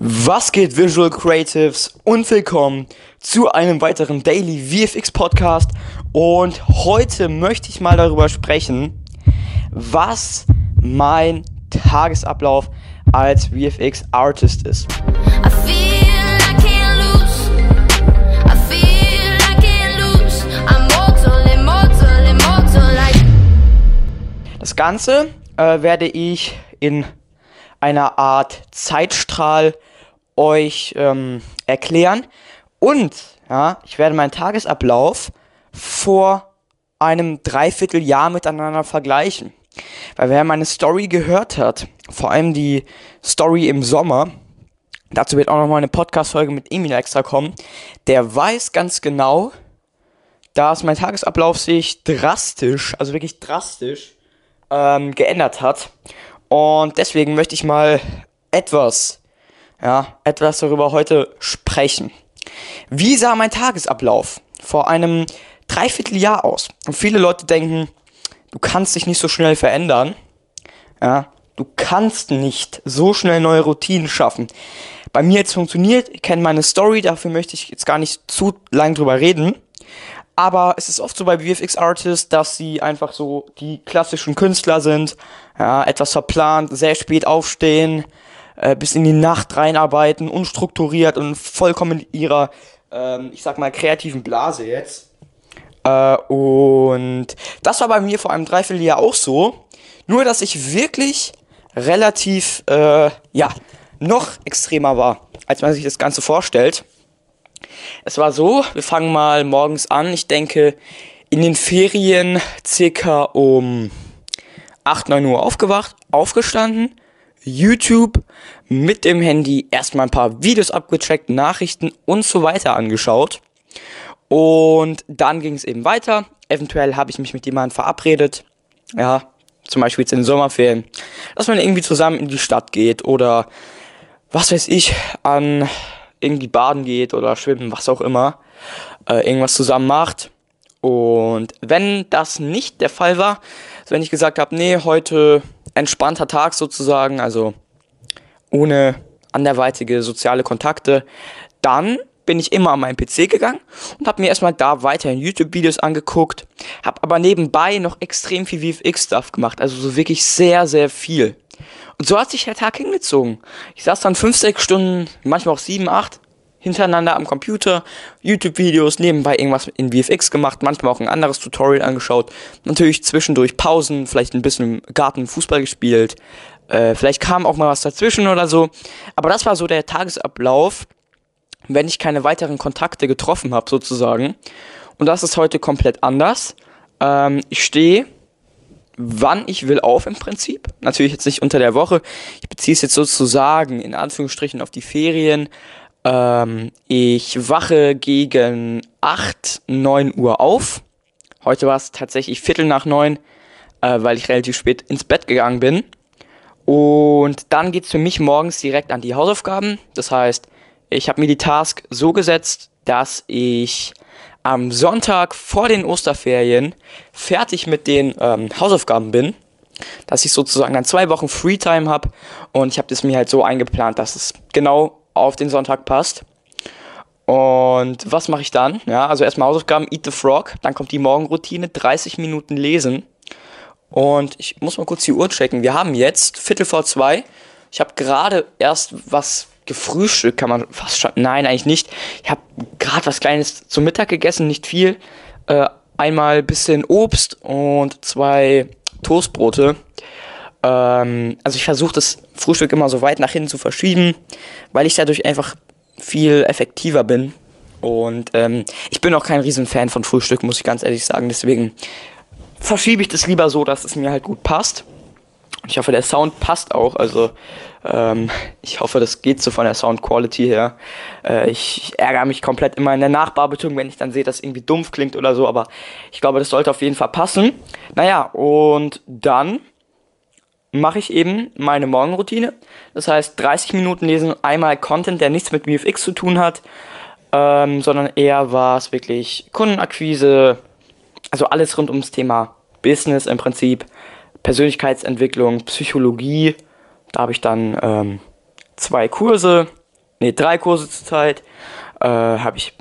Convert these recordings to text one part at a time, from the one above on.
Was geht Visual Creatives? Und willkommen zu einem weiteren Daily VFX Podcast. Und heute möchte ich mal darüber sprechen, was mein Tagesablauf als VFX Artist ist. Das Ganze äh, werde ich in einer Art Zeitstrahl euch ähm, erklären. Und ja, ich werde meinen Tagesablauf vor einem Dreivierteljahr miteinander vergleichen. Weil wer meine Story gehört hat, vor allem die Story im Sommer, dazu wird auch noch mal eine Podcast-Folge mit Emil extra kommen, der weiß ganz genau, dass mein Tagesablauf sich drastisch, also wirklich drastisch, ähm, geändert hat. Und deswegen möchte ich mal etwas ja, etwas darüber heute sprechen. Wie sah mein Tagesablauf vor einem Dreivierteljahr aus? Und viele Leute denken, du kannst dich nicht so schnell verändern. Ja, du kannst nicht so schnell neue Routinen schaffen. Bei mir jetzt funktioniert, ich kenne meine Story, dafür möchte ich jetzt gar nicht zu lang drüber reden. Aber es ist oft so bei VFX Artists, dass sie einfach so die klassischen Künstler sind, ja, etwas verplant, sehr spät aufstehen, äh, bis in die Nacht reinarbeiten, unstrukturiert und vollkommen in ihrer, ähm, ich sag mal, kreativen Blase jetzt. Äh, und das war bei mir vor einem Dreivierteljahr auch so. Nur, dass ich wirklich relativ, äh, ja, noch extremer war, als man sich das Ganze vorstellt. Es war so, wir fangen mal morgens an. Ich denke, in den Ferien circa um 8, 9 Uhr aufgewacht, aufgestanden, YouTube mit dem Handy erstmal ein paar Videos abgecheckt, Nachrichten und so weiter angeschaut. Und dann ging es eben weiter. Eventuell habe ich mich mit jemandem verabredet. Ja, zum Beispiel jetzt in den Sommerferien. Dass man irgendwie zusammen in die Stadt geht oder was weiß ich, an irgendwie baden geht oder schwimmen, was auch immer. Äh, irgendwas zusammen macht. Und wenn das nicht der Fall war, wenn ich gesagt habe, nee, heute entspannter Tag sozusagen, also ohne anderweitige soziale Kontakte, dann bin ich immer an meinen PC gegangen und habe mir erstmal da weiterhin YouTube-Videos angeguckt, habe aber nebenbei noch extrem viel VFX-Stuff gemacht, also so wirklich sehr, sehr viel. Und so hat sich der Tag hingezogen. Ich saß dann 5, 6 Stunden, manchmal auch 7, 8 hintereinander am Computer, YouTube-Videos, nebenbei irgendwas in VFX gemacht, manchmal auch ein anderes Tutorial angeschaut, natürlich zwischendurch Pausen, vielleicht ein bisschen im Garten Fußball gespielt, äh, vielleicht kam auch mal was dazwischen oder so, aber das war so der Tagesablauf, wenn ich keine weiteren Kontakte getroffen habe sozusagen und das ist heute komplett anders. Ähm, ich stehe wann ich will auf im Prinzip. Natürlich jetzt nicht unter der Woche. Ich beziehe es jetzt sozusagen in Anführungsstrichen auf die Ferien. Ähm, ich wache gegen 8, 9 Uhr auf. Heute war es tatsächlich Viertel nach 9, äh, weil ich relativ spät ins Bett gegangen bin. Und dann geht es für mich morgens direkt an die Hausaufgaben. Das heißt, ich habe mir die Task so gesetzt, dass ich am Sonntag vor den Osterferien fertig mit den ähm, Hausaufgaben bin. Dass ich sozusagen dann zwei Wochen Freetime habe. Und ich habe das mir halt so eingeplant, dass es genau auf den Sonntag passt. Und was mache ich dann? Ja, also erstmal Hausaufgaben, Eat the Frog, dann kommt die Morgenroutine, 30 Minuten lesen. Und ich muss mal kurz die Uhr checken. Wir haben jetzt Viertel vor zwei. Ich habe gerade erst was gefrühstückt, kann man fast schon. Nein, eigentlich nicht. Ich habe gerade was Kleines zum Mittag gegessen, nicht viel. Äh, einmal bisschen Obst und zwei Toastbrote. Ähm, also ich versuche das Frühstück immer so weit nach hinten zu verschieben, weil ich dadurch einfach viel effektiver bin. Und ähm, ich bin auch kein Riesenfan von Frühstück, muss ich ganz ehrlich sagen. Deswegen verschiebe ich das lieber so, dass es mir halt gut passt. Ich hoffe, der Sound passt auch. Also ähm, ich hoffe, das geht so von der Sound Quality her. Äh, ich, ärgere mich komplett immer in der Nachbearbeitung, wenn ich dann sehe, dass irgendwie dumpf klingt oder so. Aber ich glaube, das sollte auf jeden Fall passen. Naja, und dann mache ich eben meine Morgenroutine. Das heißt, 30 Minuten lesen, einmal Content, der nichts mit VFX zu tun hat, ähm, sondern eher war es wirklich Kundenakquise, also alles rund ums Thema Business im Prinzip, Persönlichkeitsentwicklung, Psychologie. Da habe ich dann ähm, zwei Kurse nee, drei Kurse zurzeit, äh, habe ich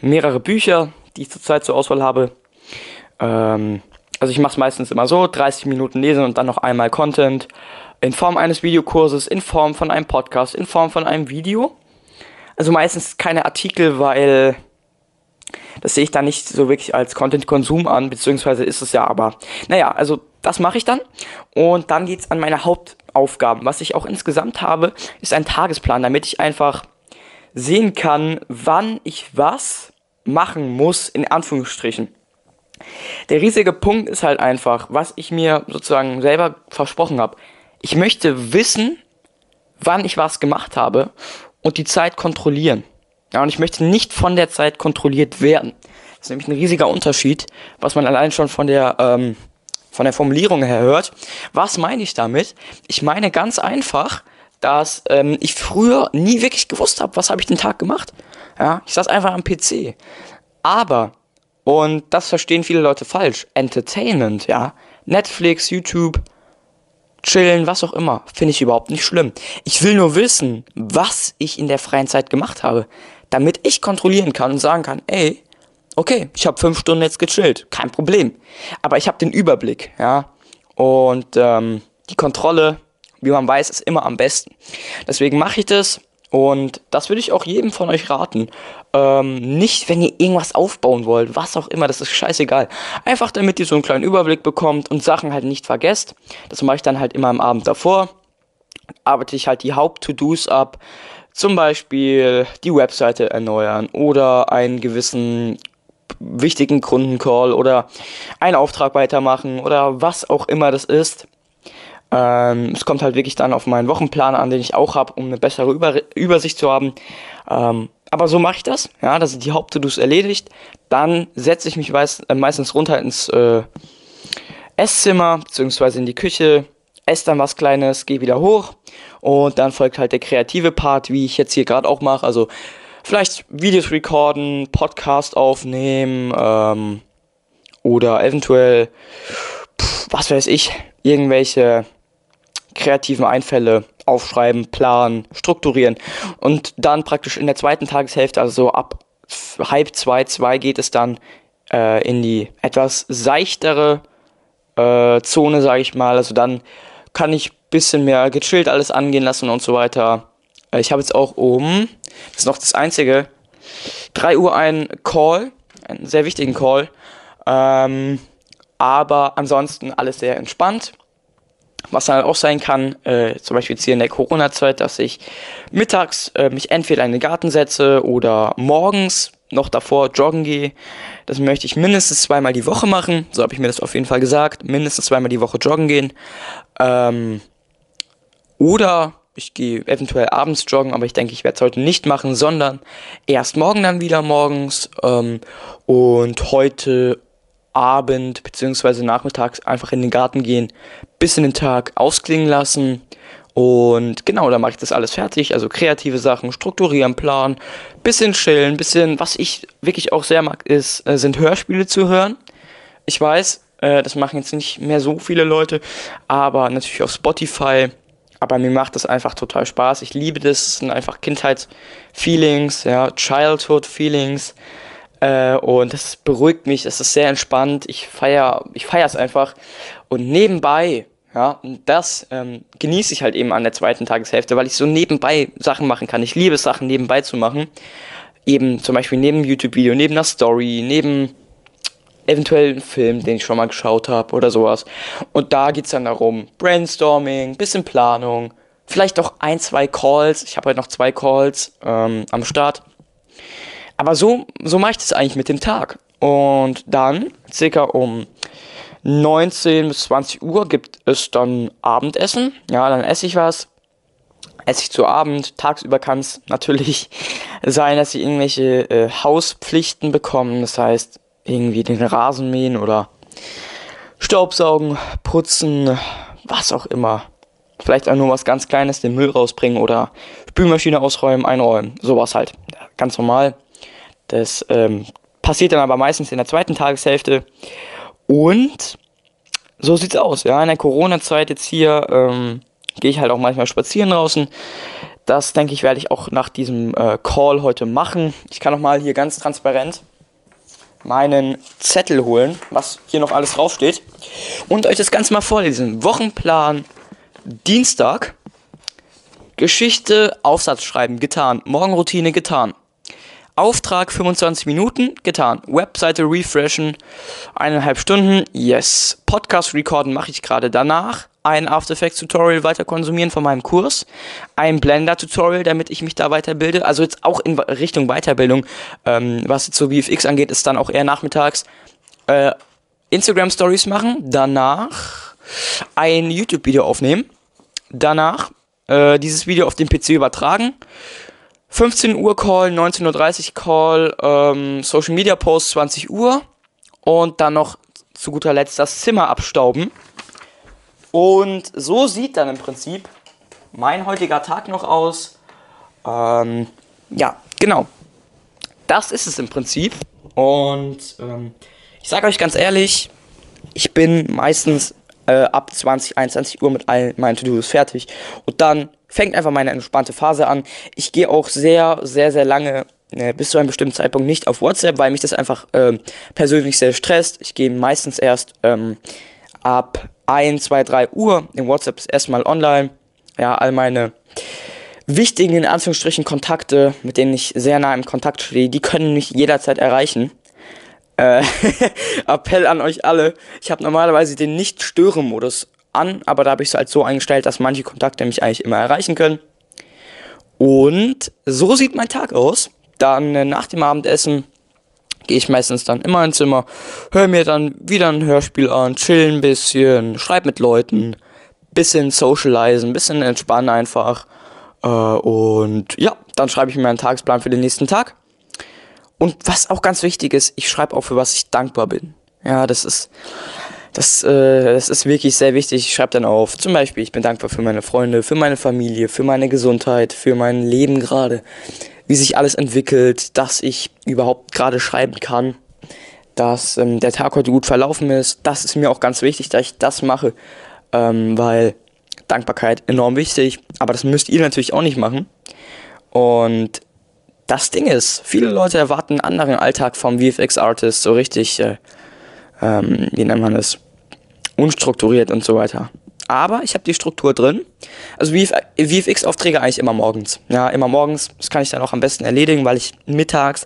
mehrere Bücher, die ich zurzeit zur Auswahl habe. Ähm, also ich mache es meistens immer so, 30 Minuten lesen und dann noch einmal Content in Form eines Videokurses, in Form von einem Podcast, in Form von einem Video. Also meistens keine Artikel, weil das sehe ich da nicht so wirklich als Content-Konsum an, beziehungsweise ist es ja aber. Naja, also das mache ich dann. Und dann geht es an meine Hauptaufgaben. Was ich auch insgesamt habe, ist ein Tagesplan, damit ich einfach sehen kann, wann ich was machen muss, in Anführungsstrichen. Der riesige Punkt ist halt einfach, was ich mir sozusagen selber versprochen habe. Ich möchte wissen, wann ich was gemacht habe und die Zeit kontrollieren. Ja, und ich möchte nicht von der Zeit kontrolliert werden. Das ist nämlich ein riesiger Unterschied, was man allein schon von der, ähm, von der Formulierung her hört. Was meine ich damit? Ich meine ganz einfach, dass ähm, ich früher nie wirklich gewusst habe, was habe ich den Tag gemacht. Ja, ich saß einfach am PC. Aber, und das verstehen viele Leute falsch, Entertainment, ja, Netflix, YouTube, chillen, was auch immer, finde ich überhaupt nicht schlimm. Ich will nur wissen, was ich in der freien Zeit gemacht habe, damit ich kontrollieren kann und sagen kann, ey, okay, ich habe fünf Stunden jetzt gechillt, kein Problem. Aber ich habe den Überblick, ja, und ähm, die Kontrolle, wie man weiß, ist immer am besten. Deswegen mache ich das und das würde ich auch jedem von euch raten. Ähm, nicht, wenn ihr irgendwas aufbauen wollt, was auch immer, das ist scheißegal. Einfach damit ihr so einen kleinen Überblick bekommt und Sachen halt nicht vergesst. Das mache ich dann halt immer am Abend davor. Arbeite ich halt die Haupt-To-Dos ab. Zum Beispiel die Webseite erneuern oder einen gewissen wichtigen Kundencall oder einen Auftrag weitermachen oder was auch immer das ist. Ähm, es kommt halt wirklich dann auf meinen Wochenplan an, den ich auch habe, um eine bessere Über Übersicht zu haben. Ähm, aber so mache ich das. Ja, das sind die Haupt-To-Dos erledigt. Dann setze ich mich weiß, äh, meistens runter ins äh, Esszimmer beziehungsweise in die Küche, esse dann was Kleines, gehe wieder hoch und dann folgt halt der kreative Part, wie ich jetzt hier gerade auch mache. Also vielleicht Videos recorden, Podcast aufnehmen ähm, oder eventuell, pff, was weiß ich, irgendwelche kreativen Einfälle aufschreiben, planen, strukturieren. Und dann praktisch in der zweiten Tageshälfte, also so ab halb zwei, zwei geht es dann äh, in die etwas seichtere äh, Zone, sage ich mal. Also dann kann ich bisschen mehr gechillt alles angehen lassen und so weiter. Äh, ich habe jetzt auch um, das ist noch das Einzige, 3 Uhr einen Call, einen sehr wichtigen Call. Ähm, aber ansonsten alles sehr entspannt. Was dann auch sein kann, äh, zum Beispiel jetzt hier in der Corona-Zeit, dass ich mittags äh, mich entweder in den Garten setze oder morgens noch davor joggen gehe. Das möchte ich mindestens zweimal die Woche machen. So habe ich mir das auf jeden Fall gesagt. Mindestens zweimal die Woche joggen gehen. Ähm, oder ich gehe eventuell abends joggen, aber ich denke, ich werde es heute nicht machen, sondern erst morgen dann wieder morgens ähm, und heute Abend bzw. nachmittags einfach in den Garten gehen, bis in den Tag ausklingen lassen. Und genau, dann mache ich das alles fertig. Also kreative Sachen, strukturieren, planen, bisschen chillen, bisschen, was ich wirklich auch sehr mag, ist, äh, sind Hörspiele zu hören. Ich weiß, äh, das machen jetzt nicht mehr so viele Leute, aber natürlich auf Spotify. Aber mir macht das einfach total Spaß. Ich liebe das. Es sind einfach Kindheitsfeelings, ja, Childhood-Feelings. Äh, und das beruhigt mich, es ist sehr entspannt. Ich feiere ich feier es einfach. Und nebenbei, ja, das ähm, genieße ich halt eben an der zweiten Tageshälfte, weil ich so nebenbei Sachen machen kann. Ich liebe Sachen nebenbei zu machen. Eben zum Beispiel neben YouTube-Video, neben einer Story, neben eventuell einen Film, den ich schon mal geschaut habe oder sowas. Und da geht es dann darum, Brainstorming, bisschen Planung, vielleicht auch ein, zwei Calls. Ich habe heute noch zwei Calls ähm, am Start. Aber so, so mache ich das eigentlich mit dem Tag. Und dann, circa um 19 bis 20 Uhr, gibt es dann Abendessen. Ja, dann esse ich was. Esse ich zu Abend. Tagsüber kann es natürlich sein, dass ich irgendwelche äh, Hauspflichten bekomme. Das heißt, irgendwie den Rasen mähen oder Staubsaugen, putzen, was auch immer. Vielleicht auch nur was ganz Kleines, den Müll rausbringen oder Spülmaschine ausräumen, einräumen. Sowas halt. Ganz normal. Das ähm, passiert dann aber meistens in der zweiten Tageshälfte. Und so sieht's aus, ja. In der Corona-Zeit jetzt hier, ähm, gehe ich halt auch manchmal spazieren draußen. Das denke ich, werde ich auch nach diesem äh, Call heute machen. Ich kann noch mal hier ganz transparent meinen Zettel holen, was hier noch alles draufsteht. Und euch das Ganze mal vorlesen. Wochenplan Dienstag. Geschichte, Aufsatz schreiben, getan. Morgenroutine, getan. Auftrag 25 Minuten, getan. Webseite refreshen, eineinhalb Stunden, yes. Podcast recorden mache ich gerade danach. Ein After Effects Tutorial weiter konsumieren von meinem Kurs. Ein Blender Tutorial, damit ich mich da weiterbilde. Also jetzt auch in Richtung Weiterbildung. Ähm, was jetzt so VFX angeht, ist dann auch eher nachmittags. Äh, Instagram Stories machen. Danach ein YouTube-Video aufnehmen. Danach äh, dieses Video auf dem PC übertragen 15 Uhr Call, 19.30 Uhr Call, ähm, Social Media Post 20 Uhr und dann noch zu guter Letzt das Zimmer abstauben. Und so sieht dann im Prinzip mein heutiger Tag noch aus. Ähm, ja, genau. Das ist es im Prinzip. Und ähm, ich sage euch ganz ehrlich, ich bin meistens äh, ab 20, 21 Uhr mit all meinen To-Dos fertig. Und dann fängt einfach meine entspannte Phase an. Ich gehe auch sehr, sehr, sehr lange äh, bis zu einem bestimmten Zeitpunkt nicht auf WhatsApp, weil mich das einfach äh, persönlich sehr stresst. Ich gehe meistens erst ähm, ab 1, 2, 3 Uhr in WhatsApp erstmal online. Ja, all meine wichtigen, in Anführungsstrichen, Kontakte, mit denen ich sehr nah im Kontakt stehe, die können mich jederzeit erreichen. Äh, Appell an euch alle. Ich habe normalerweise den Nicht-Stören-Modus an, aber da habe ich es halt so eingestellt, dass manche Kontakte mich eigentlich immer erreichen können. Und so sieht mein Tag aus. Dann äh, nach dem Abendessen gehe ich meistens dann immer ins Zimmer, höre mir dann wieder ein Hörspiel an, chill ein bisschen, schreib mit Leuten, bisschen socialisen, bisschen entspannen einfach. Äh, und ja, dann schreibe ich mir einen Tagesplan für den nächsten Tag. Und was auch ganz wichtig ist, ich schreibe auch für was ich dankbar bin. Ja, das ist das, äh, das ist wirklich sehr wichtig. Ich schreibe dann auf, zum Beispiel, ich bin dankbar für meine Freunde, für meine Familie, für meine Gesundheit, für mein Leben gerade, wie sich alles entwickelt, dass ich überhaupt gerade schreiben kann, dass ähm, der Tag heute gut verlaufen ist. Das ist mir auch ganz wichtig, dass ich das mache, ähm, weil Dankbarkeit enorm wichtig, aber das müsst ihr natürlich auch nicht machen. Und das Ding ist, viele Leute erwarten einen anderen Alltag vom VFX-Artist, so richtig, äh, ähm, wie nennt man das, unstrukturiert und so weiter. Aber ich habe die Struktur drin. Also VFX-Aufträge eigentlich immer morgens. Ja, immer morgens. Das kann ich dann auch am besten erledigen, weil ich mittags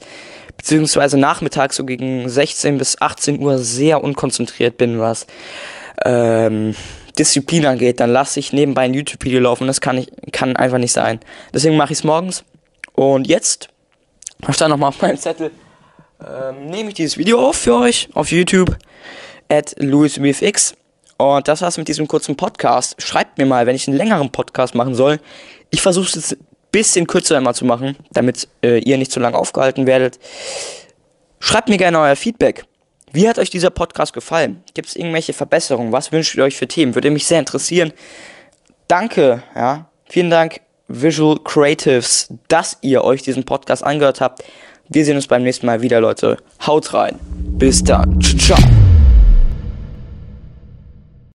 beziehungsweise nachmittags so gegen 16 bis 18 Uhr sehr unkonzentriert bin, was ähm, Disziplin angeht. Dann lasse ich nebenbei ein YouTube-Video laufen. Das kann, ich, kann einfach nicht sein. Deswegen mache ich es morgens. Und jetzt stand nochmal auf meinem Zettel ähm, nehme ich dieses Video auf für euch auf YouTube at LouisVFX. Und das war's mit diesem kurzen Podcast. Schreibt mir mal, wenn ich einen längeren Podcast machen soll. Ich versuche es jetzt ein bisschen kürzer immer zu machen, damit äh, ihr nicht zu lange aufgehalten werdet. Schreibt mir gerne euer Feedback. Wie hat euch dieser Podcast gefallen? Gibt es irgendwelche Verbesserungen? Was wünscht ihr euch für Themen? Würde mich sehr interessieren. Danke, ja. Vielen Dank, Visual Creatives, dass ihr euch diesen Podcast angehört habt. Wir sehen uns beim nächsten Mal wieder, Leute. Haut rein. Bis dann. Ciao.